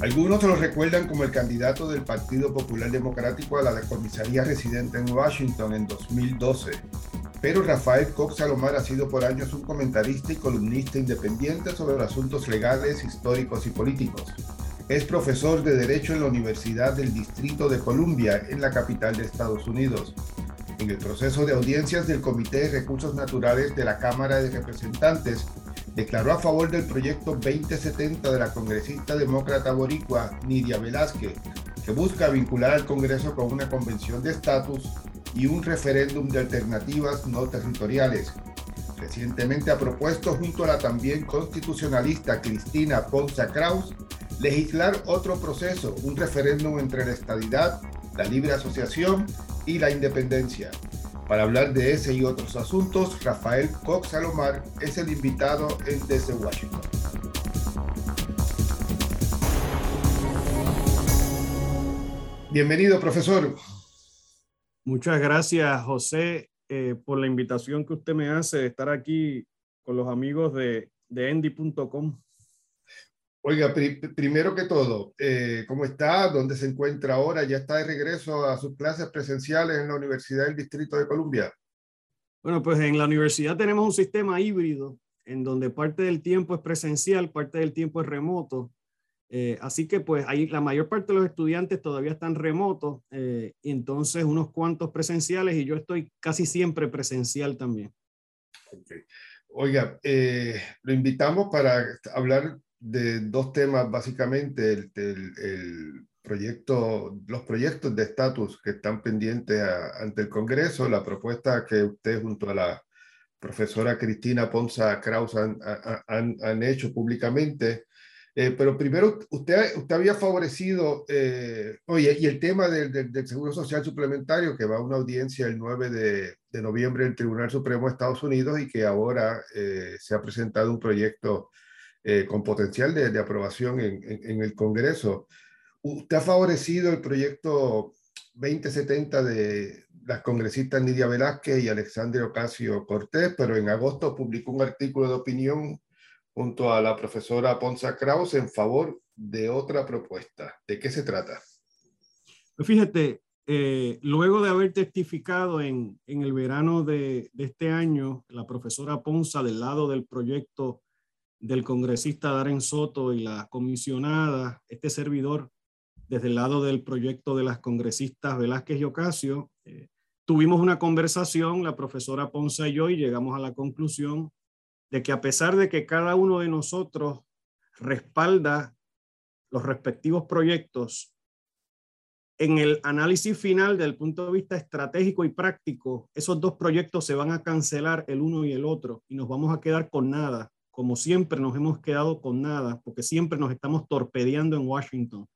Algunos lo recuerdan como el candidato del Partido Popular Democrático a la comisaría residente en Washington en 2012. Pero Rafael Cox Salomar ha sido por años un comentarista y columnista independiente sobre asuntos legales, históricos y políticos. Es profesor de Derecho en la Universidad del Distrito de Columbia, en la capital de Estados Unidos. En el proceso de audiencias del Comité de Recursos Naturales de la Cámara de Representantes, declaró a favor del proyecto 2070 de la congresista demócrata boricua Nidia Velázquez, que busca vincular al Congreso con una convención de estatus y un referéndum de alternativas no territoriales. Recientemente ha propuesto junto a la también constitucionalista Cristina Ponza Kraus legislar otro proceso, un referéndum entre la estadidad, la libre asociación y la independencia. Para hablar de ese y otros asuntos, Rafael Cox Salomar es el invitado Desde Washington. Bienvenido, profesor. Muchas gracias, José, eh, por la invitación que usted me hace de estar aquí con los amigos de, de Endy.com. Oiga, primero que todo, eh, ¿cómo está? ¿Dónde se encuentra ahora? ¿Ya está de regreso a sus clases presenciales en la Universidad del Distrito de Columbia? Bueno, pues en la universidad tenemos un sistema híbrido en donde parte del tiempo es presencial, parte del tiempo es remoto. Eh, así que pues ahí la mayor parte de los estudiantes todavía están remotos, eh, entonces unos cuantos presenciales y yo estoy casi siempre presencial también. Oiga, lo invitamos para hablar de dos temas, básicamente, el, el, proyecto, los proyectos de estatus que están pendientes ante el Congreso, la propuesta que usted junto a la profesora Cristina Ponza Kraus han, han, han hecho públicamente. Eh, pero primero, usted, usted había favorecido, eh, oye, y el tema del, del, Seguro Social Suplementario, que va a una audiencia el 9 de, de noviembre del Tribunal Supremo de Estados Unidos y que ahora eh, se ha presentado un proyecto eh, con potencial de, aprobación en, el Congreso. Usted ha favorecido el proyecto 2070 de las congresistas Nidia Velázquez y Alexandre Ocasio Cortés, pero en agosto publicó un artículo de opinión junto a la profesora Ponza Kraus en favor de otra propuesta. ¿De qué se trata? Fíjate, eh, luego de haber testificado en, en el verano de, de, este año, la profesora Ponza del lado del proyecto del congresista Darren Soto y la comisionada, este servidor, desde el lado del proyecto de las congresistas Velázquez y Ocasio, eh, tuvimos una conversación, la profesora Ponce y yo, y llegamos a la conclusión de que a pesar de que cada uno de nosotros respalda los respectivos proyectos, en el análisis final del punto de vista estratégico y práctico, esos dos proyectos se van a cancelar el uno y el otro y nos vamos a quedar con nada como siempre nos hemos quedado con nada, porque siempre nos estamos torpedeando en Washington.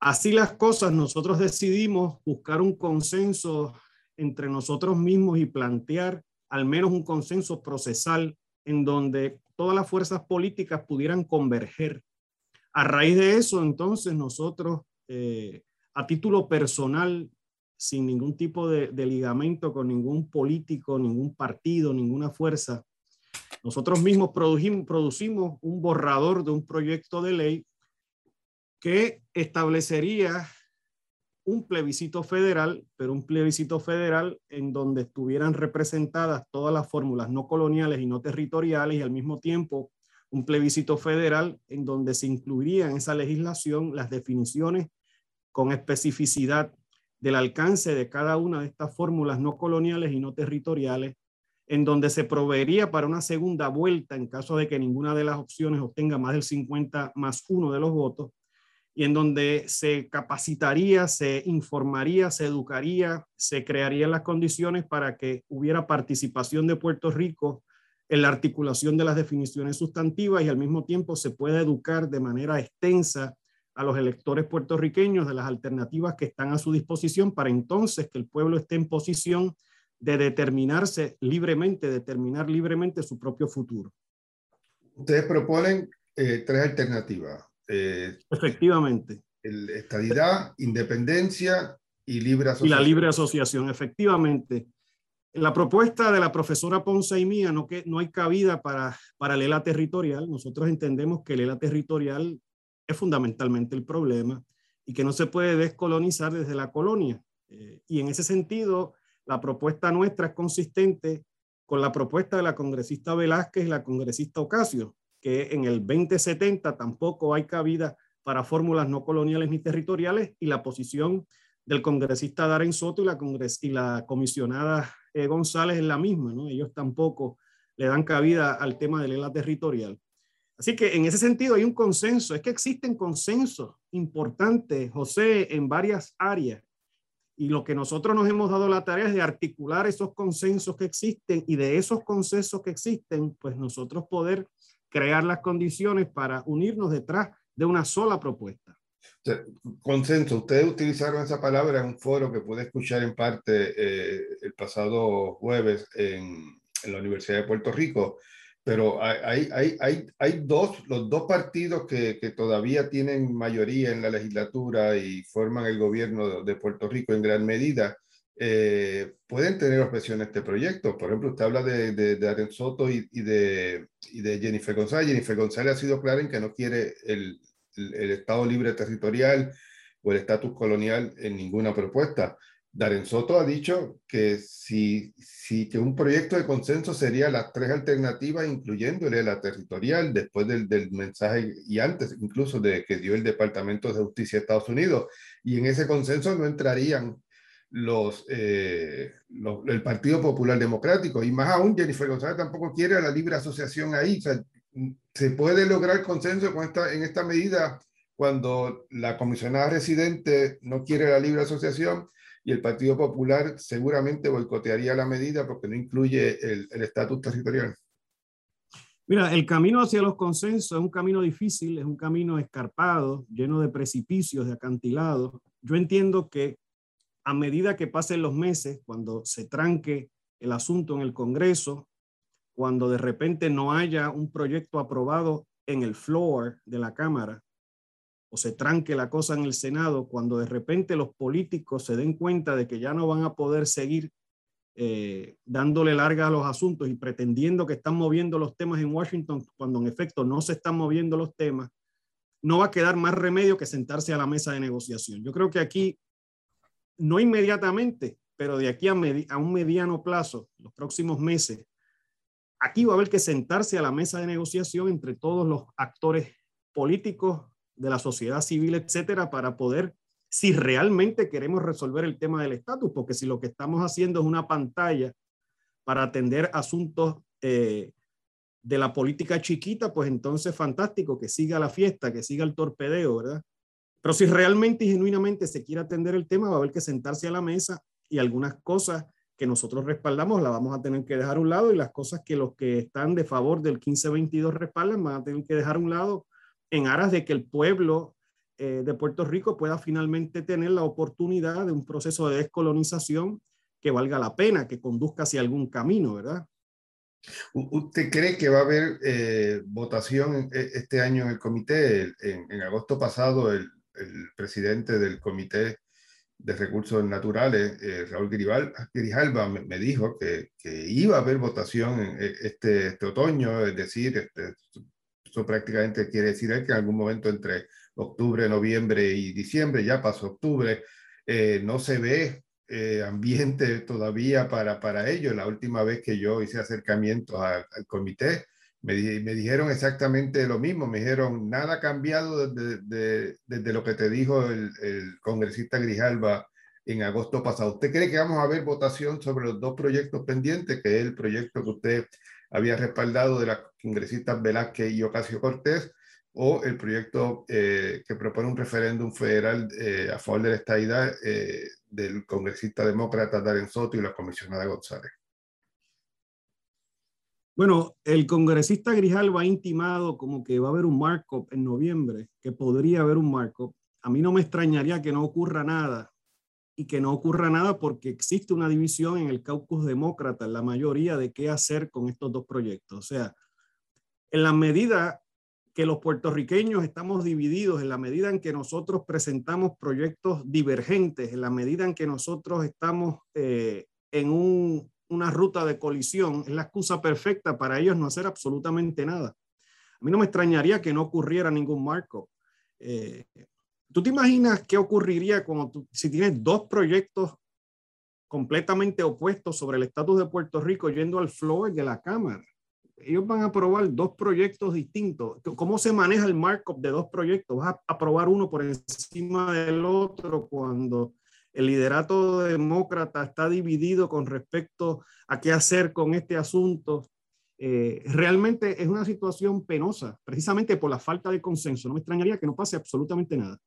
Así las cosas, nosotros decidimos buscar un consenso entre nosotros mismos y plantear al menos un consenso procesal en donde todas las fuerzas políticas pudieran converger. A raíz de eso, entonces, nosotros, eh, a título personal, sin ningún tipo de, de ligamento con ningún político, ningún partido, ninguna fuerza, nosotros mismos producimos, un borrador de un proyecto de ley que establecería un plebiscito federal, pero un plebiscito federal en donde estuvieran representadas todas las fórmulas no coloniales y no territoriales y al mismo tiempo un plebiscito federal en donde se incluirían en esa legislación las definiciones con especificidad del alcance de cada una de estas fórmulas no coloniales y no territoriales en donde se proveería para una segunda vuelta en caso de que ninguna de las opciones obtenga más del 50 más uno de los votos, y en donde se capacitaría, se informaría, se educaría, se crearían las condiciones para que hubiera participación de Puerto Rico en la articulación de las definiciones sustantivas y al mismo tiempo se pueda educar de manera extensa a los electores puertorriqueños de las alternativas que están a su disposición para entonces que el pueblo esté en posición de determinarse libremente, determinar libremente su propio futuro. Ustedes proponen eh, tres alternativas. Eh, efectivamente. El estadidad, independencia y libre asociación. Y la libre asociación, efectivamente. La propuesta de la profesora Ponce y mía no, que, no hay cabida para, para el ELA territorial. Nosotros entendemos que el ELA territorial es fundamentalmente el problema y que no se puede descolonizar desde la colonia. Eh, y en ese sentido, la propuesta nuestra es consistente con la propuesta de la congresista Velázquez y la congresista Ocasio, que en el 2070 tampoco hay cabida para fórmulas no coloniales ni territoriales y la posición del congresista Darren Soto y la, congres y la comisionada eh, González es la misma. Ellos tampoco le dan cabida al tema de la territorial. Así que en ese sentido hay un consenso, es que existen consensos importantes, José, en varias áreas. Y lo que nosotros nos hemos dado la tarea es de articular esos consensos que existen y de esos consensos que existen, pues nosotros poder crear las condiciones para unirnos detrás de una sola propuesta. Consenso, ustedes utilizaron esa palabra en un foro que pude escuchar en parte eh, el pasado jueves en, en, la Universidad de Puerto Rico, pero hay, hay, hay, hay dos, los dos partidos que, que, todavía tienen mayoría en la legislatura y forman el gobierno de Puerto Rico en gran medida, eh, pueden tener objeción a este proyecto. Por ejemplo, usted habla de, de, de Soto y, y, de, y de Jennifer González. Jennifer González ha sido clara en que no quiere el, el, Estado libre territorial o el estatus colonial en ninguna propuesta. Darren Soto ha dicho que si, si que un proyecto de consenso sería las tres alternativas, incluyéndole la territorial, después del, del, mensaje y antes incluso de que dio el Departamento de Justicia de Estados Unidos. Y en ese consenso no entrarían los, eh, el Partido Popular Democrático. Y más aún, Jennifer González tampoco quiere la libre asociación ahí. O sea, se puede lograr consenso con esta, en esta medida cuando la comisionada residente no quiere la libre asociación y el Partido Popular seguramente boicotearía la medida porque no incluye el estatus territorial. Mira, el camino hacia los consensos es un camino difícil, es un camino escarpado, lleno de precipicios, de acantilados. Yo entiendo que a medida que pasen los meses, cuando se tranque el asunto en el Congreso, cuando de repente no haya un proyecto aprobado en el floor de la Cámara o se tranque la cosa en el Senado, cuando de repente los políticos se den cuenta de que ya no van a poder seguir eh, dándole larga a los asuntos y pretendiendo que están moviendo los temas en Washington, cuando en efecto no se están moviendo los temas, no va a quedar más remedio que sentarse a la mesa de negociación. Yo creo que aquí, no inmediatamente, pero de aquí a, a un mediano plazo, los próximos meses, aquí va a haber que sentarse a la mesa de negociación entre todos los actores políticos de la sociedad civil, etcétera, para poder, si realmente queremos resolver el tema del estatus, porque si lo que estamos haciendo es una pantalla para atender asuntos eh, de la política chiquita, pues entonces fantástico, que siga la fiesta, que siga el torpedeo, ¿verdad? Pero si realmente y genuinamente se quiere atender el tema, va a haber que sentarse a la mesa y algunas cosas que nosotros respaldamos la vamos a tener que dejar a un lado y las cosas que los que están de favor del 1522 respaldan van a tener que dejar a un lado en aras de que el pueblo eh, de Puerto Rico pueda finalmente tener la oportunidad de un proceso de descolonización que valga la pena, que conduzca hacia algún camino, ¿verdad? ¿Usted cree que va a haber eh, votación e, este año en el comité? En, en agosto pasado, el, el, presidente del comité de Recursos Naturales, eh, Raúl Grijalba, me, me dijo que, que, iba a haber votación eh, este, este otoño, es decir, este, eso prácticamente quiere decir que en algún momento entre octubre, noviembre y diciembre, ya pasó octubre, eh, no se ve eh, ambiente todavía para, para ello. La última vez que yo hice acercamientos al, comité, me, me, dijeron exactamente lo mismo, me dijeron, nada ha cambiado desde, de, desde lo que te dijo el, el, congresista Grijalba en agosto pasado. ¿Usted cree que vamos a ver votación sobre los dos proyectos pendientes, que es el proyecto que usted había respaldado de las congresistas Velázquez y Ocasio Cortés, o el proyecto eh, que propone un referéndum federal eh, a favor de la estadidad eh, del congresista demócrata Darren Soto y la comisionada González? Bueno, el congresista Grijalva ha intimado como que va a haber un markup en noviembre, que podría haber un markup. A mí no me extrañaría que no ocurra nada y que no ocurra nada porque existe una división en el caucus demócrata, la mayoría de qué hacer con estos dos proyectos. O sea, en la medida que los puertorriqueños estamos divididos, en la medida en que nosotros presentamos proyectos divergentes, en la medida en que nosotros estamos eh, en un una ruta de colisión es la excusa perfecta para ellos no hacer absolutamente nada. A mí no me extrañaría que no ocurriera ningún marco. Eh, ¿Tú te imaginas qué ocurriría cuando tú, si tienes dos proyectos completamente opuestos sobre el estatus de Puerto Rico yendo al floor de la Cámara? Ellos van a aprobar dos proyectos distintos. ¿Cómo se maneja el markup de dos proyectos? Vas a aprobar uno por encima del otro cuando el liderato demócrata está dividido con respecto a qué hacer con este asunto. Eh, realmente es una situación penosa, precisamente por la falta de consenso. No me extrañaría que no pase absolutamente nada.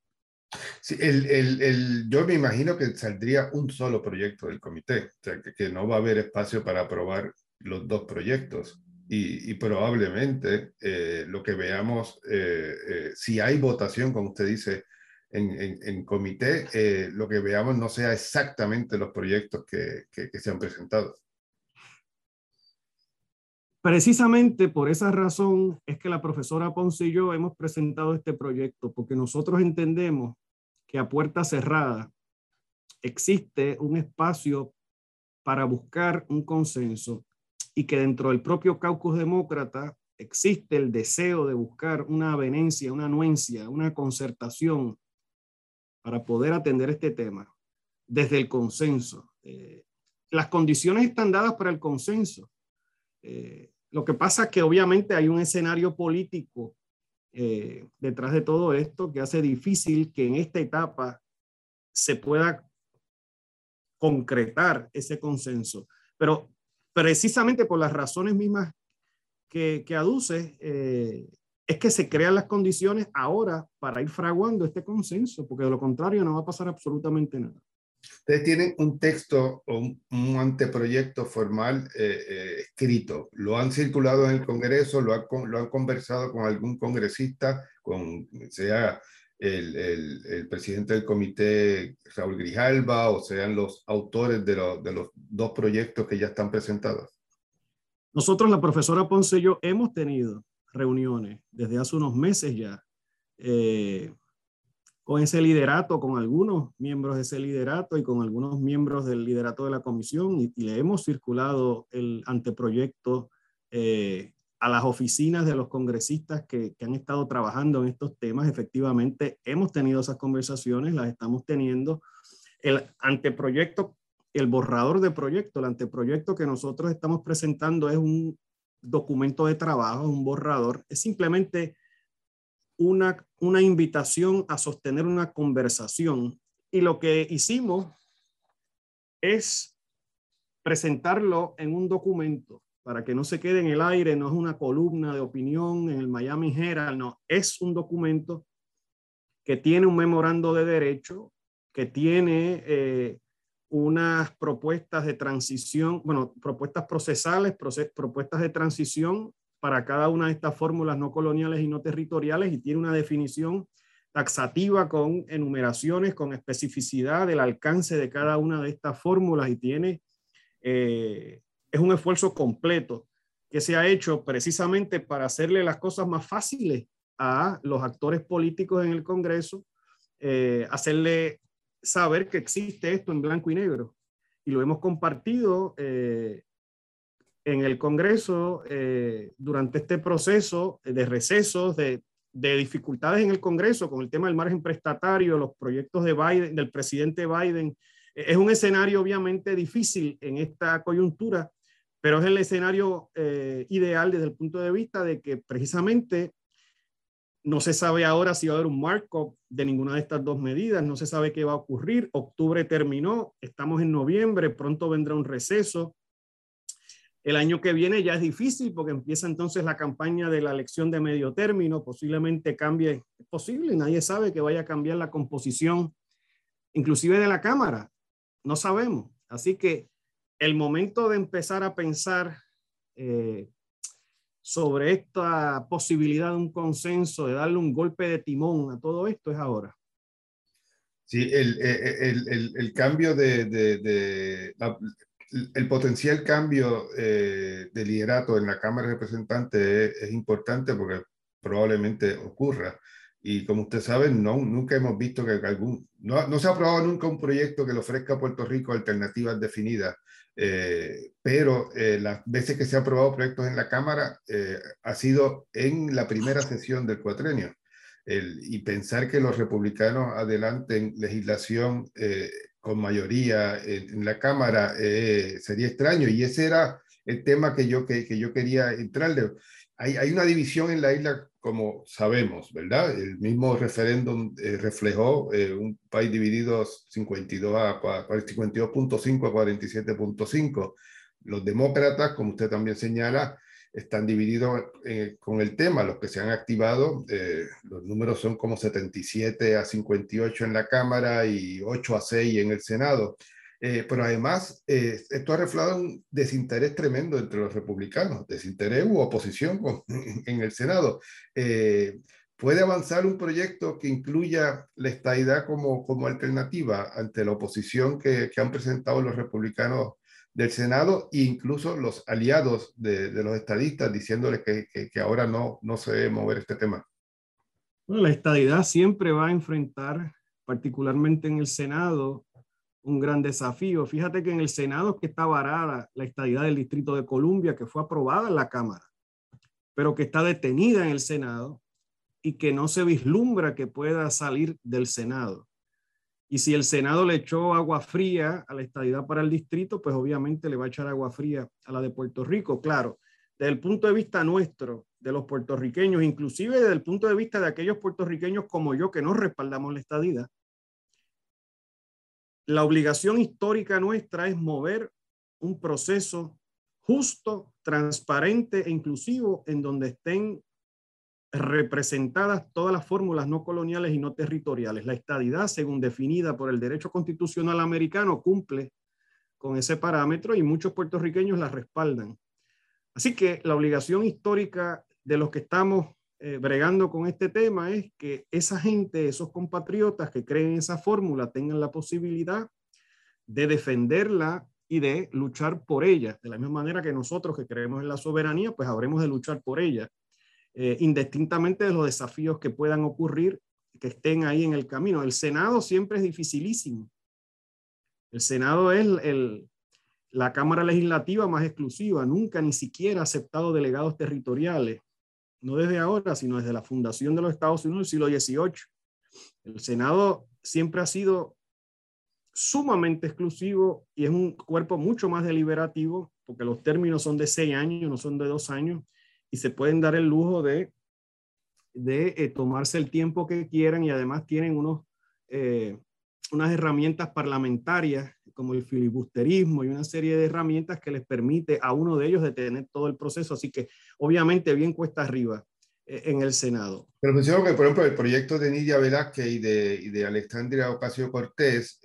Sí, el, el, el, yo me imagino que saldría un solo proyecto del comité, o sea, que, que no va a haber espacio para aprobar los dos proyectos. Y, y probablemente eh, lo que veamos, eh, eh, si hay votación, como usted dice, en, en, comité, lo que veamos no sea exactamente los proyectos que, que, que se han presentado. Precisamente por esa razón es que la profesora Ponce y yo hemos presentado este proyecto, porque nosotros entendemos que a puerta cerrada existe un espacio para buscar un consenso y que dentro del propio caucus demócrata existe el deseo de buscar una avenencia, una anuencia, una concertación para poder atender este tema desde el consenso. Eh, las condiciones están dadas para el consenso. Eh, lo que pasa es que obviamente hay un escenario político eh, detrás de todo esto que hace difícil que en esta etapa se pueda concretar ese consenso. Pero precisamente por las razones mismas que, que aduce, eh, es que se crean las condiciones ahora para ir fraguando este consenso, porque de lo contrario no va a pasar absolutamente nada. Ustedes tienen un texto o un, un anteproyecto formal eh, eh, escrito. ¿Lo han circulado en el Congreso? ¿Lo, ha, lo han conversado con algún congresista, con sea el, el, el, presidente del comité Raúl Grijalba o sean los autores de, lo, de los dos proyectos que ya están presentados? Nosotros, la profesora Ponce y yo, hemos tenido reuniones desde hace unos meses ya. Eh, con ese liderato, con algunos miembros de ese liderato y con algunos miembros del liderato de la comisión y, y le hemos circulado el anteproyecto eh, a las oficinas de los congresistas que, que, han estado trabajando en estos temas. Efectivamente, hemos tenido esas conversaciones, las estamos teniendo. El anteproyecto, el borrador de proyecto, el anteproyecto que nosotros estamos presentando es un documento de trabajo, un borrador, es simplemente una, una invitación a sostener una conversación. Y lo que hicimos es presentarlo en un documento para que no se quede en el aire, no es una columna de opinión en el Miami Herald, no, es un documento que tiene un memorando de derecho, que tiene eh, unas propuestas de transición, bueno, propuestas procesales, propuestas de transición para cada una de estas fórmulas no coloniales y no territoriales y tiene una definición taxativa con enumeraciones, con especificidad del alcance de cada una de estas fórmulas y tiene, eh, es un esfuerzo completo que se ha hecho precisamente para hacerle las cosas más fáciles a los actores políticos en el Congreso, eh, hacerle saber que existe esto en blanco y negro. Y lo hemos compartido eh, en el Congreso eh, durante este proceso de recesos, de, de, dificultades en el Congreso con el tema del margen prestatario, los proyectos de Biden, del presidente Biden. Es un escenario obviamente difícil en esta coyuntura, pero es el escenario eh, ideal desde el punto de vista de que precisamente no se sabe ahora si va a haber un markup de ninguna de estas dos medidas, no se sabe qué va a ocurrir. Octubre terminó, estamos en noviembre, pronto vendrá un receso. El año que viene ya es difícil porque empieza entonces la campaña de la elección de medio término, posiblemente cambie, es posible, nadie sabe que vaya a cambiar la composición, inclusive de la Cámara, no sabemos. Así que el momento de empezar a pensar eh, sobre esta posibilidad de un consenso, de darle un golpe de timón a todo esto es ahora. Sí, el, el, el, el cambio de, de, de la, el potencial cambio eh, de liderato en la Cámara de Representantes es, es, importante porque probablemente ocurra. Y como usted sabe, no, nunca hemos visto que algún, no, no se ha aprobado nunca un proyecto que le ofrezca a Puerto Rico alternativas definidas, eh, pero eh, las veces que se han aprobado proyectos en la Cámara eh, ha sido en la primera sesión del cuatrenio. y pensar que los republicanos adelanten legislación eh, con mayoría en, la Cámara eh, sería extraño. Y ese era el tema que yo, que, que yo quería entrarle. Hay, hay, una división en la isla, como sabemos, ¿verdad? El mismo referéndum eh, reflejó un país dividido 52 a 52.5 a 47.5. Los demócratas, como usted también señala, están divididos eh, con el tema, los que se han activado, eh, los números son como 77 a 58 en la Cámara y 8 a 6 en el Senado. Eh, pero además, esto ha reflejado un desinterés tremendo entre los republicanos, desinterés u oposición en el Senado. ¿Puede avanzar un proyecto que incluya la estadidad como, como alternativa ante la oposición que han presentado los republicanos del Senado e incluso los aliados de, los estadistas diciéndoles que, que, ahora no, no se debe mover este tema. La estadidad siempre va a enfrentar, particularmente en el Senado, un gran desafío. Fíjate que en el Senado que está varada la estadidad del Distrito de Columbia, que fue aprobada en la Cámara, pero que está detenida en el Senado y que no se vislumbra que pueda salir del Senado. Y si el Senado le echó agua fría a la estadidad para el distrito, pues obviamente le va a echar agua fría a la de Puerto Rico. Claro, desde el punto de vista nuestro, de los puertorriqueños, inclusive desde el punto de vista de aquellos puertorriqueños como yo que no respaldamos la estadidad, la obligación histórica nuestra es mover un proceso justo, transparente e inclusivo en donde estén representadas todas las fórmulas no coloniales y no territoriales. La estadidad, según definida por el derecho constitucional americano, cumple con ese parámetro y muchos puertorriqueños la respaldan. Así que la obligación histórica de los que estamos eh, bregando con este tema es que esa gente, esos compatriotas que creen esa fórmula, tengan la posibilidad de defenderla y de luchar por ella, de la misma manera que nosotros que creemos en la soberanía, pues habremos de luchar por ella eh, indistintamente de los desafíos que puedan ocurrir, que estén ahí en el camino. El Senado siempre es dificilísimo. El Senado es el, la Cámara Legislativa más exclusiva, nunca ni siquiera ha aceptado delegados territoriales, no desde ahora, sino desde la fundación de los Estados Unidos del siglo XVIII. El Senado siempre ha sido sumamente exclusivo y es un cuerpo mucho más deliberativo, porque los términos son de seis años, no son de dos años, y se pueden dar el lujo de, de eh, tomarse el tiempo que quieran y además tienen unos, eh, unas herramientas parlamentarias como el filibusterismo y una serie de herramientas que les permite a uno de ellos detener todo el proceso. Así que obviamente bien cuesta arriba eh, en el Senado. Pero menciono que, por ejemplo, el proyecto de Nidia Velázquez y de, y de Alexandria Ocasio Cortés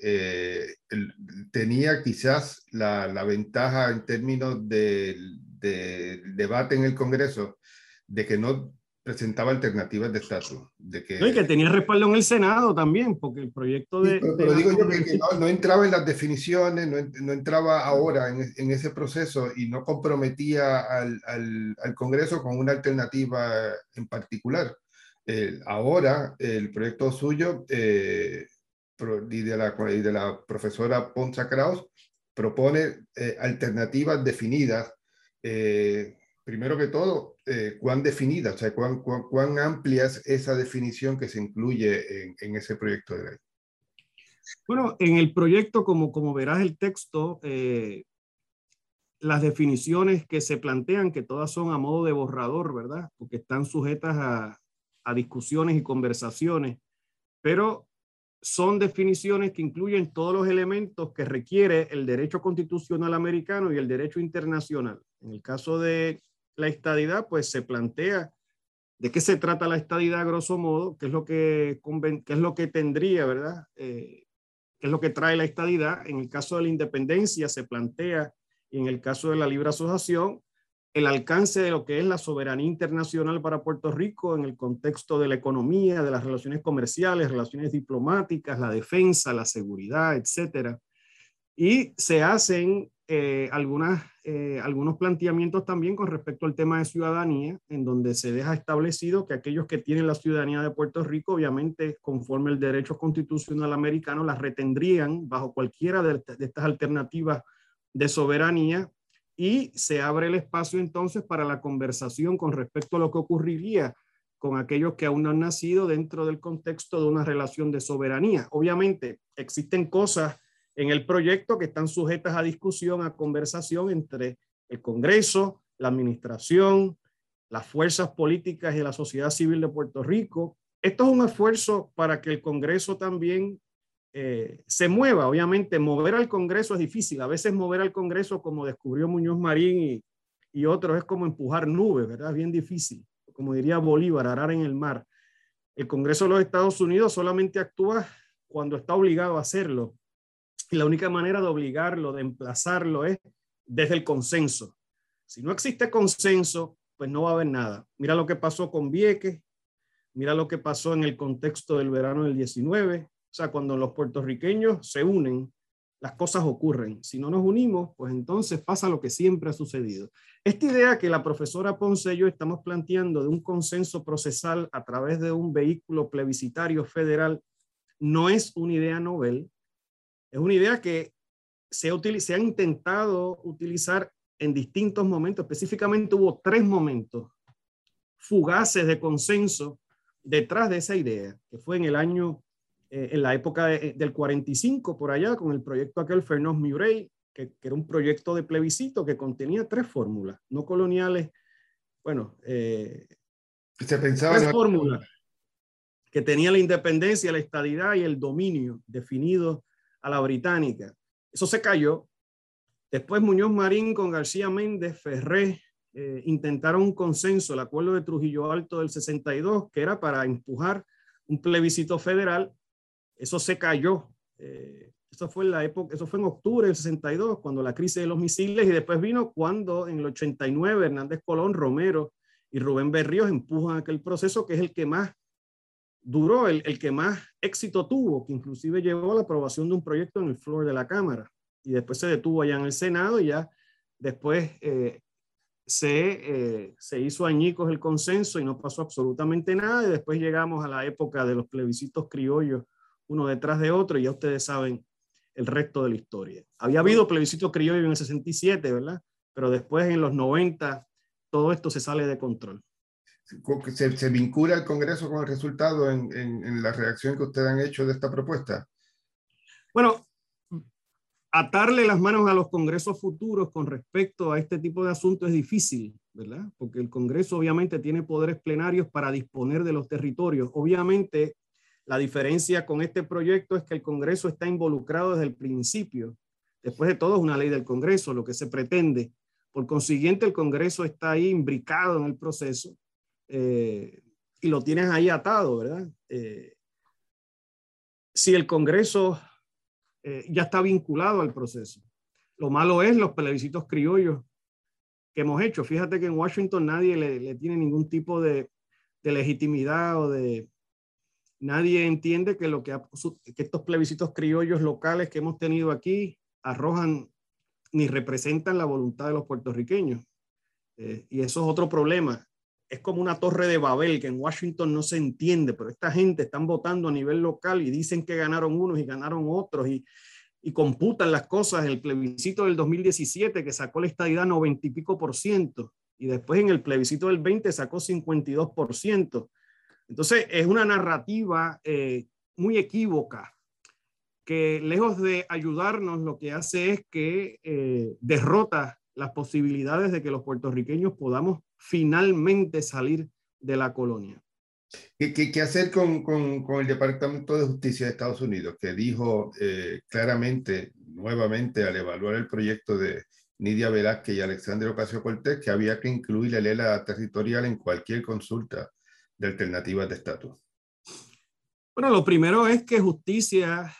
tenía quizás la, la, ventaja en términos del debate en el Congreso de que no presentaba alternativas de estatus. De que, y que tenía respaldo en el Senado también, porque el proyecto de... pero, digo yo que, no, entraba en las definiciones, no, entraba ahora en, ese proceso y no comprometía al, al, Congreso con una alternativa en particular. ahora el proyecto suyo eh, y, de la, y de la profesora Ponza Kraus propone eh, alternativas definidas eh, primero que todo, eh, cuán definida, o sea, cuán, cuán, amplia es esa definición que se incluye en, ese proyecto de ley. Bueno, en el proyecto, como, como verás el texto, eh, las definiciones que se plantean, que todas son a modo de borrador, ¿verdad? Porque están sujetas a, a discusiones y conversaciones, pero son definiciones que incluyen todos los elementos que requiere el derecho constitucional americano y el derecho internacional. En el caso de la estadidad, pues se plantea de qué se trata la estadidad, grosso modo, qué es lo que, qué es lo que tendría, ¿verdad? Eh, qué es lo que trae la estadidad. En el caso de la independencia se plantea, y en el caso de la libre asociación, el alcance de lo que es la soberanía internacional para Puerto Rico en el contexto de la economía, de las relaciones comerciales, relaciones diplomáticas, la defensa, la seguridad, etcétera. Y se hacen eh, algunas, eh, algunos planteamientos también con respecto al tema de ciudadanía, en donde se deja establecido que aquellos que tienen la ciudadanía de Puerto Rico, obviamente, conforme el derecho constitucional americano, las retendrían bajo cualquiera de estas alternativas de soberanía y se abre el espacio entonces para la conversación con respecto a lo que ocurriría con aquellos que aún no han nacido dentro del contexto de una relación de soberanía. Obviamente, existen cosas en el proyecto que están sujetas a discusión, a conversación entre el Congreso, la Administración, las fuerzas políticas y la sociedad civil de Puerto Rico. Esto es un esfuerzo para que el Congreso también eh, se mueva. Obviamente, mover al Congreso es difícil. A veces mover al Congreso, como descubrió Muñoz Marín y, y otros, es como empujar nubes, ¿verdad? Es bien difícil. Como diría Bolívar, arar en el mar. El Congreso de los Estados Unidos solamente actúa cuando está obligado a hacerlo. Y la única manera de obligarlo, de emplazarlo, es desde el consenso. Si no existe consenso, pues no va a haber nada. Mira lo que pasó con Vieques, mira lo que pasó en el contexto del verano del 19. O sea, cuando los puertorriqueños se unen, las cosas ocurren. Si no nos unimos, pues entonces pasa lo que siempre ha sucedido. Esta idea que la profesora Ponce y yo estamos planteando de un consenso procesal a través de un vehículo plebiscitario federal no es una idea novel, es una idea que se, se ha intentado utilizar en distintos momentos, específicamente hubo tres momentos fugaces de consenso detrás de esa idea, que fue en el año, eh, en la época del 45 por allá, con el proyecto aquel Fernos Murray, que, era un proyecto de plebiscito que contenía tres fórmulas, no coloniales, bueno, eh, se pensaba tres fórmulas que tenía la independencia, la estadidad y el dominio definido a la británica. Eso se cayó. Después Muñoz Marín con García Méndez, Ferré, eh, intentaron un consenso, el acuerdo de Trujillo Alto del 62, que era para empujar un plebiscito federal. Eso se cayó. Eh, eso fue en la época, eso fue en octubre del 62, cuando la crisis de los misiles, y después vino cuando en el 89 Hernández Colón, Romero y Rubén Berríos empujan aquel proceso que es el que más duró, el, el, que más éxito tuvo, que inclusive llevó a la aprobación de un proyecto en el floor de la Cámara. Y después se detuvo allá en el Senado y ya después eh, se, eh, se hizo añicos el consenso y no pasó absolutamente nada. Y después llegamos a la época de los plebiscitos criollos, uno detrás de otro, y ya ustedes saben el resto de la historia. Había habido plebiscito criollo en el 67, ¿verdad? Pero después en los 90 todo esto se sale de control se, se vincula el Congreso con el resultado en, en, la reacción que ustedes han hecho de esta propuesta? Bueno, atarle las manos a los congresos futuros con respecto a este tipo de asuntos es difícil, ¿verdad? Porque el Congreso obviamente tiene poderes plenarios para disponer de los territorios. Obviamente, la diferencia con este proyecto es que el Congreso está involucrado desde el principio. Después de todo, es una ley del Congreso, lo que se pretende. Por consiguiente, el Congreso está ahí imbricado en el proceso eh, y lo tienes ahí atado, ¿verdad? Eh, si el Congreso eh, ya está vinculado al proceso. Lo malo es los plebiscitos criollos que hemos hecho. Fíjate que en Washington nadie le, tiene ningún tipo de, de, legitimidad o de... Nadie entiende que, lo que, estos plebiscitos criollos locales que hemos tenido aquí arrojan ni representan la voluntad de los puertorriqueños. y eso es otro problema es como una torre de Babel que en Washington no se entiende, pero esta gente están votando a nivel local y dicen que ganaron unos y ganaron otros y, y computan las cosas. El plebiscito del 2017 que sacó la estadidad 90 y pico por ciento y después en el plebiscito del 20 sacó 52 por ciento. Entonces es una narrativa eh, muy equívoca que lejos de ayudarnos lo que hace es que eh, derrota las posibilidades de que los puertorriqueños podamos finalmente salir de la colonia. ¿Qué, qué, hacer con, con, el Departamento de Justicia de Estados Unidos, que dijo eh, claramente, nuevamente, al evaluar el proyecto de Nidia Velázquez y Alexandre Ocasio Cortés, que había que incluir el ELA territorial en cualquier consulta de alternativas de estatus? Bueno, lo primero es que justicia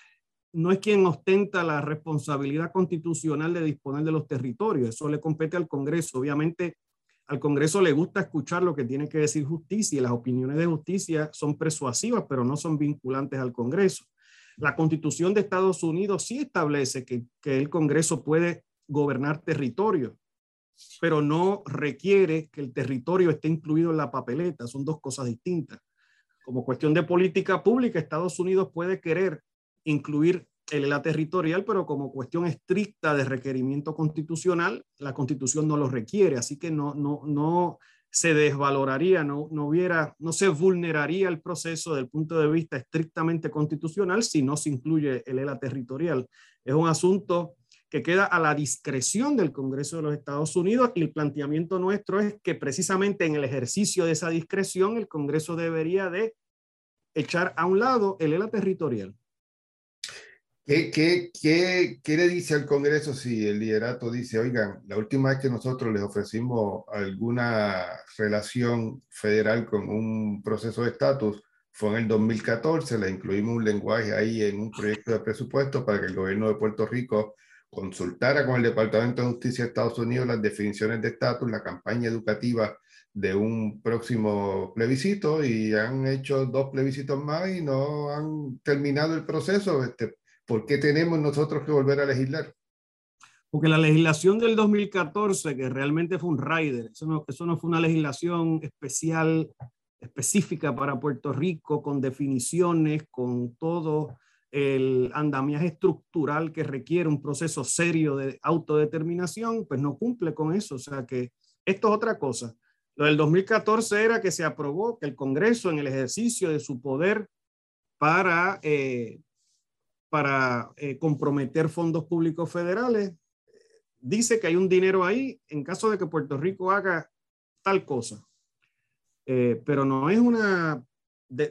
no es quien ostenta la responsabilidad constitucional de disponer de los territorios, eso le compete al Congreso. Obviamente, al Congreso le gusta escuchar lo que tiene que decir justicia y las opiniones de justicia son persuasivas, pero no son vinculantes al Congreso. La Constitución de Estados Unidos sí establece que, que el Congreso puede gobernar territorio, pero no requiere que el territorio esté incluido en la papeleta. Son dos cosas distintas. Como cuestión de política pública, Estados Unidos puede querer incluir el ELA territorial, pero como cuestión estricta de requerimiento constitucional, la constitución no lo requiere, así que no, no, no, se desvaloraría, no, no, hubiera, no se vulneraría el proceso desde el punto de vista estrictamente constitucional si no se incluye el ELA territorial. Es un asunto que queda a la discreción del Congreso de los Estados Unidos el planteamiento nuestro es que precisamente en el ejercicio de esa discreción el Congreso debería de echar a un lado el ELA territorial. ¿Qué, qué, qué, qué le dice al Congreso si el liderato dice, oigan, la última vez que nosotros les ofrecimos alguna relación federal con un proceso de estatus fue en el 2014, le incluimos un lenguaje ahí en un proyecto de presupuesto para que el gobierno de Puerto Rico consultara con el Departamento de Justicia de Estados Unidos las definiciones de estatus, la campaña educativa de un próximo plebiscito y han hecho dos plebiscitos más y no han terminado el proceso. Este, ¿por qué tenemos nosotros que volver a legislar? Porque la legislación del 2014, que realmente fue un rider, eso no, eso no fue una legislación especial, específica para Puerto Rico, con definiciones, con todo el andamiaje estructural que requiere un proceso serio de autodeterminación, pues no cumple con eso. O sea que esto es otra cosa. Lo del 2014 era que se aprobó que el Congreso, en el ejercicio de su poder para eh, para eh, comprometer fondos públicos federales. Dice que hay un dinero ahí en caso de que Puerto Rico haga tal cosa. Eh, pero no es una,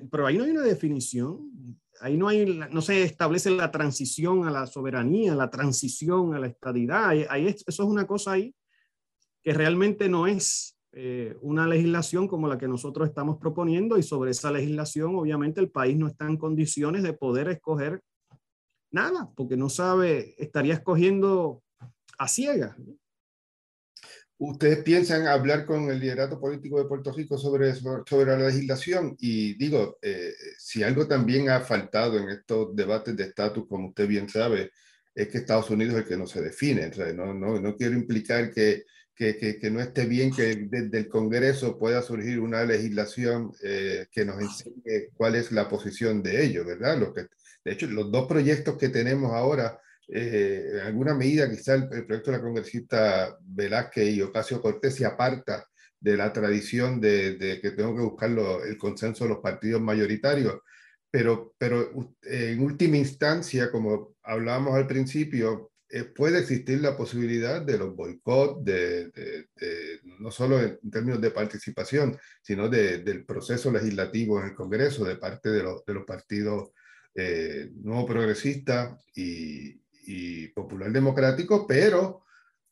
pero ahí no hay una definición. Ahí no, hay, no se establece la transición a la soberanía, la transición a la estadidad. Ahí, eso es una cosa ahí que realmente no es eh, una legislación como la que nosotros estamos proponiendo y sobre esa legislación obviamente el país no está en condiciones de poder escoger nada, porque no sabe, estaría escogiendo a ciegas. ¿Ustedes piensan hablar con el liderato político de Puerto Rico sobre, sobre la legislación? Y digo, eh, si algo también ha faltado en estos debates de estatus, como usted bien sabe, es que Estados Unidos es el que no se define. no, no, no quiero implicar que, que, que, no esté bien que desde el Congreso pueda surgir una legislación eh, que nos enseñe cuál es la posición de ellos, ¿verdad? Lo que de hecho, los dos proyectos que tenemos ahora, eh, en alguna medida quizá el, proyecto de la congresista Velázquez y Ocasio Cortés se aparta de la tradición de, que tengo que buscar el consenso de los partidos mayoritarios, pero, pero en última instancia, como hablábamos al principio, eh, puede existir la posibilidad de los boicots, de, no solo en, términos de participación, sino del proceso legislativo en el Congreso de parte de, de los partidos eh, nuevo progresista y, popular democrático, pero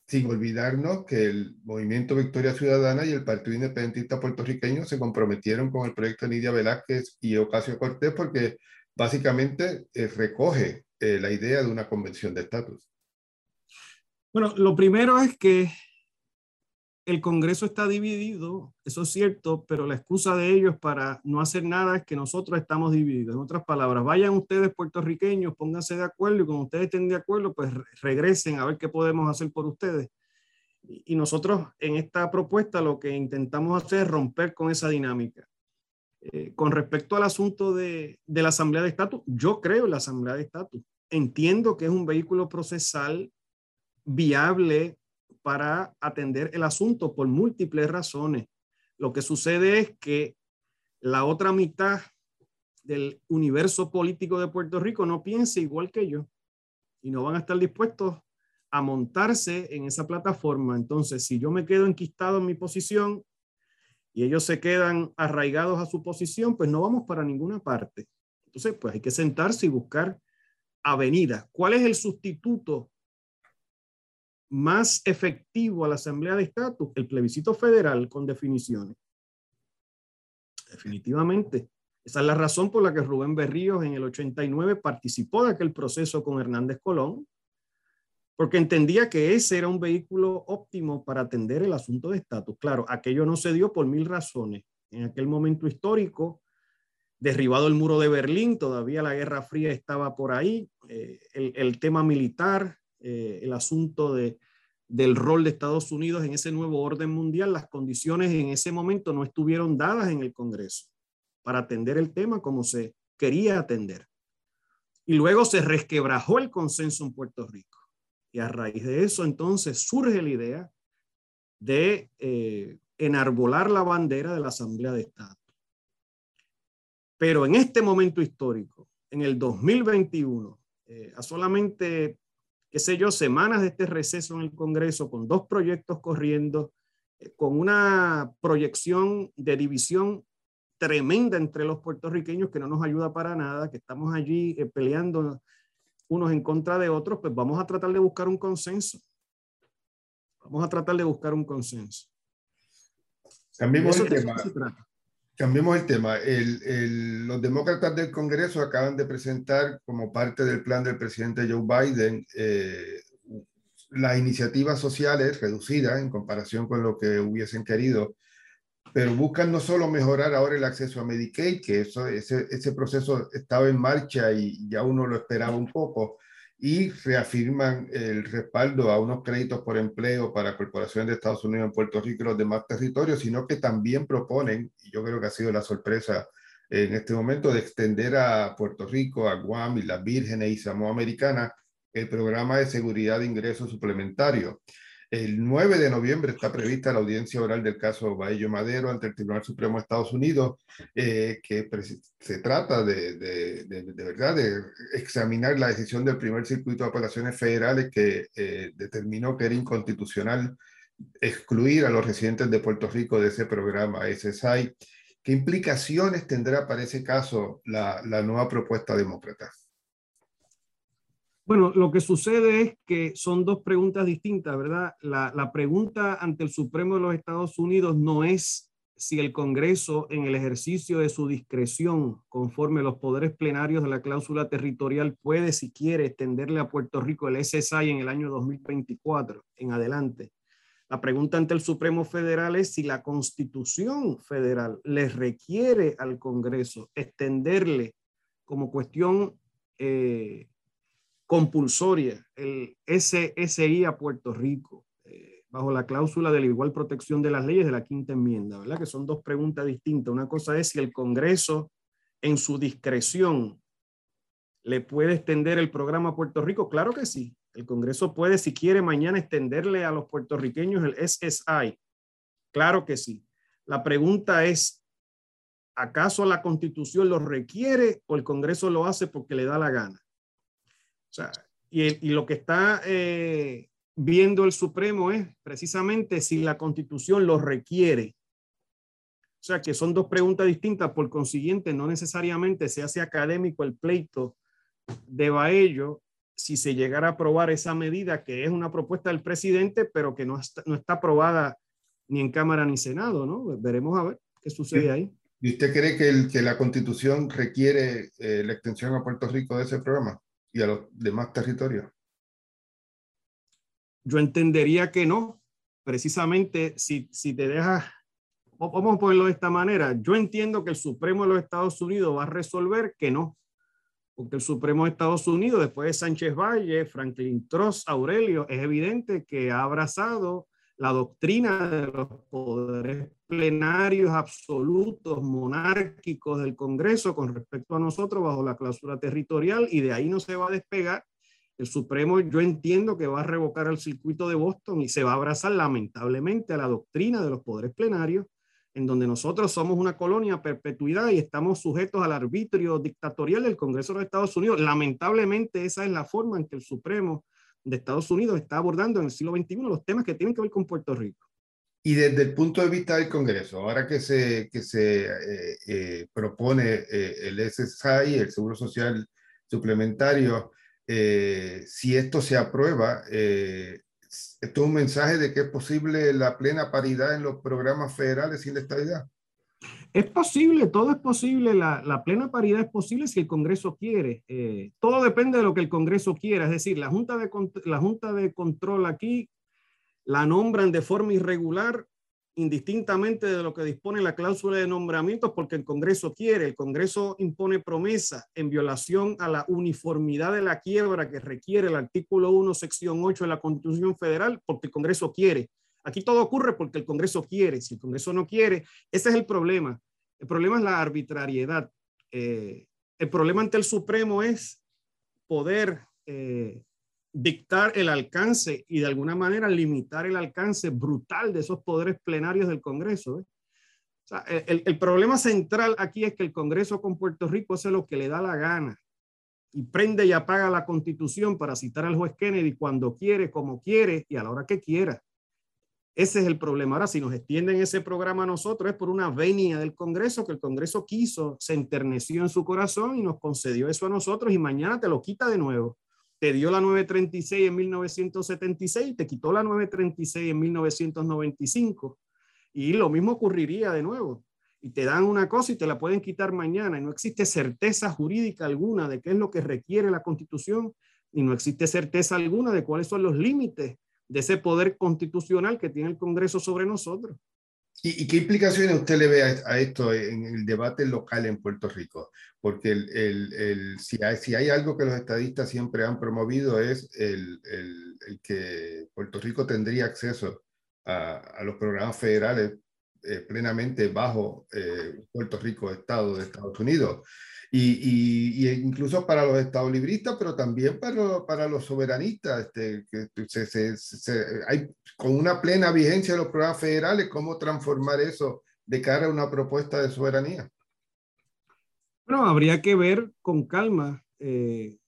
sin olvidarnos que el movimiento Victoria Ciudadana y el Partido Independentista Puertorriqueño se comprometieron con el proyecto Nidia Velázquez y Ocasio Cortés porque básicamente eh, recoge eh, la idea de una convención de estatus. Bueno, lo primero es que el Congreso está dividido, eso es cierto, pero la excusa de ellos para no hacer nada es que nosotros estamos divididos. En otras palabras, vayan ustedes puertorriqueños, pónganse de acuerdo y cuando ustedes estén de acuerdo, pues regresen a ver qué podemos hacer por ustedes. Y nosotros en esta propuesta lo que intentamos hacer es romper con esa dinámica. Eh, con respecto al asunto de, de la Asamblea de Estatus, yo creo en la Asamblea de Estatus. Entiendo que es un vehículo procesal viable para atender el asunto por múltiples razones. Lo que sucede es que la otra mitad del universo político de Puerto Rico no piensa igual que yo y no van a estar dispuestos a montarse en esa plataforma. Entonces, si yo me quedo enquistado en mi posición y ellos se quedan arraigados a su posición, pues no vamos para ninguna parte. Entonces, pues hay que sentarse y buscar avenidas. ¿Cuál es el sustituto más efectivo a la Asamblea de Estatus, el plebiscito federal con definiciones. Definitivamente. Esa es la razón por la que Rubén Berríos en el 89 participó de aquel proceso con Hernández Colón, porque entendía que ese era un vehículo óptimo para atender el asunto de estatus. Claro, aquello no se dio por mil razones. En aquel momento histórico, derribado el muro de Berlín, todavía la Guerra Fría estaba por ahí, eh, el, el, tema militar, eh, el asunto de, del rol de Estados Unidos en ese nuevo orden mundial, las condiciones en ese momento no estuvieron dadas en el Congreso para atender el tema como se quería atender. Y luego se resquebrajó el consenso en Puerto Rico. Y a raíz de eso entonces surge la idea de eh, enarbolar la bandera de la Asamblea de Estado. Pero en este momento histórico, en el 2021, eh, a solamente, qué sé yo, semanas de este receso en el Congreso, con dos proyectos corriendo, eh, con una proyección de división tremenda entre los puertorriqueños que no nos ayuda para nada, que estamos allí eh, peleando unos en contra de otros, pues vamos a tratar de buscar un consenso. Vamos a tratar de buscar un consenso. Cambiemos el tema. Cambiemos el tema. los demócratas del Congreso acaban de presentar como parte del plan del presidente Joe Biden eh, las iniciativas sociales reducidas en comparación con lo que hubiesen querido, pero buscan no solo mejorar ahora el acceso a Medicaid, que eso, ese, ese proceso estaba en marcha y ya uno lo esperaba un poco, y reafirman el respaldo a unos créditos por empleo para corporaciones de Estados Unidos en Puerto Rico y los demás territorios, sino que también proponen, y yo creo que ha sido la sorpresa en este momento, de extender a Puerto Rico, a Guam y las Vírgenes y Samoa Americana el programa de seguridad de ingresos suplementario. El 9 de noviembre está prevista la audiencia oral del caso Baello Madero ante el Tribunal Supremo de Estados Unidos, eh, que se trata de, de, de, verdad de examinar la decisión del primer circuito de apelaciones federales que eh, determinó que era inconstitucional excluir a los residentes de Puerto Rico de ese programa SSI. ¿Qué implicaciones tendrá para ese caso la, la nueva propuesta demócrata? Bueno, lo que sucede es que son dos preguntas distintas, ¿verdad? La, pregunta ante el Supremo de los Estados Unidos no es si el Congreso, en el ejercicio de su discreción, conforme los poderes plenarios de la cláusula territorial, puede, si quiere, extenderle a Puerto Rico el SSI en el año 2024 en adelante. La pregunta ante el Supremo Federal es si la Constitución Federal le requiere al Congreso extenderle como cuestión eh, compulsoria el SSI a Puerto Rico, eh, bajo la cláusula de la igual protección de las leyes de la quinta enmienda, ¿verdad? Que son dos preguntas distintas. Una cosa es si el Congreso, en su discreción, le puede extender el programa a Puerto Rico. Claro que sí. El Congreso puede, si quiere, mañana extenderle a los puertorriqueños el SSI. Claro que sí. La pregunta es, ¿acaso la Constitución lo requiere o el Congreso lo hace porque le da la gana? O sea, y, lo que está eh, viendo el Supremo es precisamente si la Constitución lo requiere. O sea, que son dos preguntas distintas, por consiguiente, no necesariamente se hace académico el pleito de Baello si se llegara a aprobar esa medida, que es una propuesta del presidente, pero que no está, no está aprobada ni en Cámara ni Senado, ¿no? Veremos a ver qué sucede ahí. ¿Y usted cree que, el, que la Constitución requiere eh, la extensión a Puerto Rico de ese programa? Y a los demás territorios? Yo entendería que no. Precisamente si, si te dejas, vamos a ponerlo de esta manera, yo entiendo que el Supremo de los Estados Unidos va a resolver que no. Porque el Supremo de Estados Unidos, después de Sánchez Valle, Franklin Trost, Aurelio, es evidente que ha abrazado la doctrina de los poderes plenarios absolutos, monárquicos del Congreso con respecto a nosotros bajo la cláusula territorial y de ahí no se va a despegar. El Supremo yo entiendo que va a revocar el circuito de Boston y se va a abrazar lamentablemente a la doctrina de los poderes plenarios, en donde nosotros somos una colonia a perpetuidad y estamos sujetos al arbitrio dictatorial del Congreso de los Estados Unidos. Lamentablemente esa es la forma en que el Supremo de Estados Unidos está abordando en el siglo XXI los temas que tienen que ver con Puerto Rico. Y desde el punto de vista del Congreso, ahora que se, que se eh, eh, propone eh, el SSI, el Seguro Social Suplementario, si esto se aprueba, esto es un mensaje de que es posible la plena paridad en los programas federales sin la estabilidad. Es posible, todo es posible, la, plena paridad es posible si el Congreso quiere. Eh, todo depende de lo que el Congreso quiera, es decir, la Junta, de, la Junta de Control aquí la nombran de forma irregular, indistintamente de lo que dispone la cláusula de nombramientos, porque el Congreso quiere. El Congreso impone promesa en violación a la uniformidad de la quiebra que requiere el artículo 1, sección 8 de la Constitución Federal, porque el Congreso quiere. Aquí todo ocurre porque el Congreso quiere. Si el Congreso no quiere, ese es el problema. El problema es la arbitrariedad. Eh, el problema ante el Supremo es poder eh, dictar el alcance y de alguna manera limitar el alcance brutal de esos poderes plenarios del Congreso. el, el, problema central aquí es que el Congreso con Puerto Rico hace lo que le da la gana y prende y apaga la constitución para citar al juez Kennedy cuando quiere, como quiere y a la hora que quiera. Ese es el problema. Ahora, si nos extienden ese programa a nosotros, es por una venia del Congreso que el Congreso quiso, se enterneció en su corazón y nos concedió eso a nosotros y mañana te lo quita de nuevo. Te dio la 936 en 1976, te quitó la 936 en 1995 y lo mismo ocurriría de nuevo. Y te dan una cosa y te la pueden quitar mañana y no existe certeza jurídica alguna de qué es lo que requiere la Constitución y no existe certeza alguna de cuáles son los límites de ese poder constitucional que tiene el Congreso sobre nosotros. ¿Y, qué implicaciones usted le ve a, esto en el debate local en Puerto Rico? Porque el, el, si, hay, si, hay, algo que los estadistas siempre han promovido es el, que Puerto Rico tendría acceso a, los programas federales eh, plenamente bajo eh, Puerto Rico, Estado de Estados Unidos y, y, incluso para los estados libristas, pero también para, para los soberanistas, este, que se, se, hay con una plena vigencia de los programas federales, ¿cómo transformar eso de cara a una propuesta de soberanía? Bueno, habría que ver con calma eh,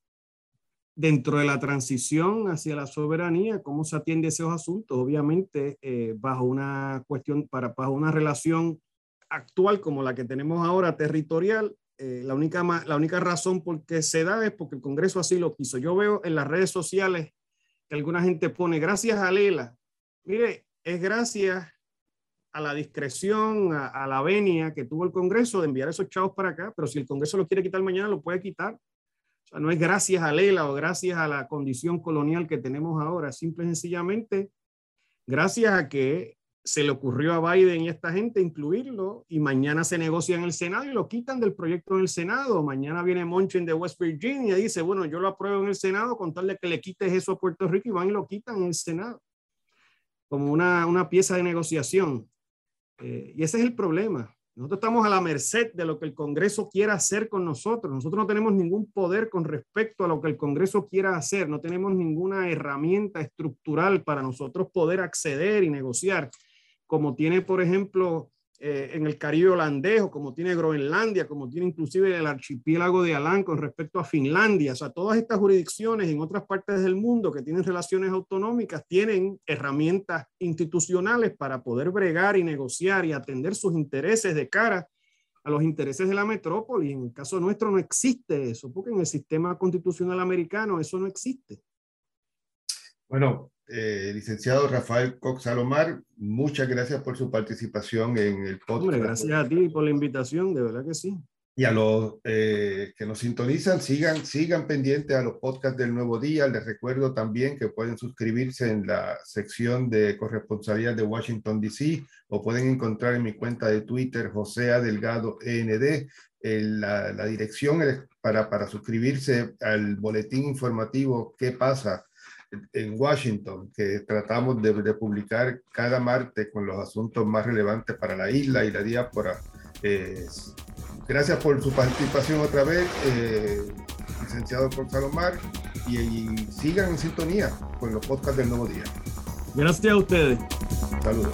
dentro de la transición hacia la soberanía, cómo se atiende esos asuntos, obviamente eh, bajo una cuestión, para, bajo una relación actual como la que tenemos ahora territorial, eh, la, única, la única razón por qué se da es porque el Congreso así lo quiso. Yo veo en las redes sociales que alguna gente pone, gracias a Lela. Mire, es gracias a la discreción, a, la venia que tuvo el Congreso de enviar esos chavos para acá, pero si el Congreso lo quiere quitar mañana, lo puede quitar. O sea, no es gracias a Lela o gracias a la condición colonial que tenemos ahora, simple y sencillamente gracias a que se le ocurrió a Biden y a esta gente incluirlo y mañana se negocia en el Senado y lo quitan del proyecto en el Senado. Mañana viene Monchen de West Virginia y dice, bueno, yo lo apruebo en el Senado con tal de que le quites eso a Puerto Rico y van y lo quitan en el Senado como una, una pieza de negociación. Eh, y ese es el problema. Nosotros estamos a la merced de lo que el Congreso quiera hacer con nosotros. Nosotros no tenemos ningún poder con respecto a lo que el Congreso quiera hacer. No tenemos ninguna herramienta estructural para nosotros poder acceder y negociar como tiene, por ejemplo, eh, en el Caribe holandés, o como tiene Groenlandia, como tiene inclusive el archipiélago de Alán con respecto a Finlandia. O sea, todas estas jurisdicciones en otras partes del mundo que tienen relaciones autonómicas tienen herramientas institucionales para poder bregar y negociar y atender sus intereses de cara a los intereses de la metrópoli. En el caso nuestro no existe eso, porque en el sistema constitucional americano eso no existe. Bueno, eh, licenciado Rafael Cox Salomar, muchas gracias por su participación en el podcast. gracias a ti por la invitación, de verdad que sí. Y a los eh, que nos sintonizan, sigan, sigan pendientes a los podcasts del Nuevo Día. Les recuerdo también que pueden suscribirse en la sección de corresponsabilidad de Washington, D.C. o pueden encontrar en mi cuenta de Twitter, José Delgado END, la, la, dirección para, para suscribirse al boletín informativo ¿Qué pasa? En Washington, que tratamos de, publicar cada martes con los asuntos más relevantes para la isla y la diáspora. Eh, gracias por su participación otra vez, eh, licenciado por Salomar, y, y, sigan en sintonía con los podcasts del Nuevo Día. Gracias a ustedes. Saludos.